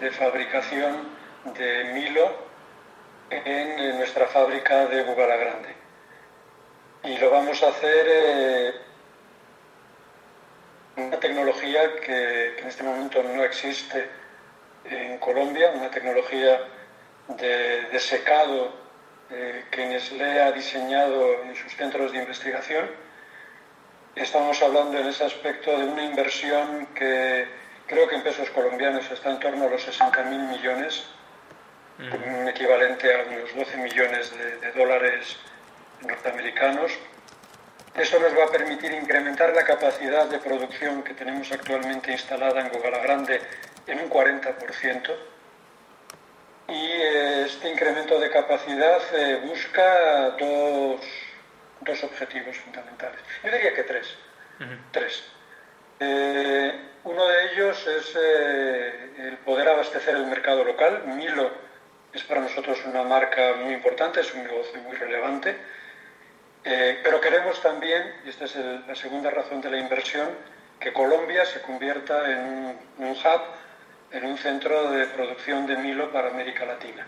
de fabricación de Milo en nuestra fábrica de Grande. Y lo vamos a hacer eh, una tecnología que, en este momento no existe en Colombia, una tecnología de, secado eh, que Nestlé ha diseñado en sus centros de investigación. Estamos hablando en ese aspecto de una inversión que creo que en pesos colombianos está en torno a los 60.000 millones, un equivalente a unos 12 millones de dólares norteamericanos eso nos va a permitir incrementar la capacidad de producción que tenemos actualmente instalada en Gogala Grande en un 40%. Y eh, este incremento de capacidad eh, busca dos, objetivos fundamentales. Yo diría que tres. Tres. Eh, uno de ellos es el poder abastecer el mercado local. Milo es para nosotros una marca muy importante, es un negocio muy relevante eh, pero queremos también, y esta es la segunda razón de la inversión, que Colombia se convierta en un, hub, en un centro de producción de Milo para América Latina.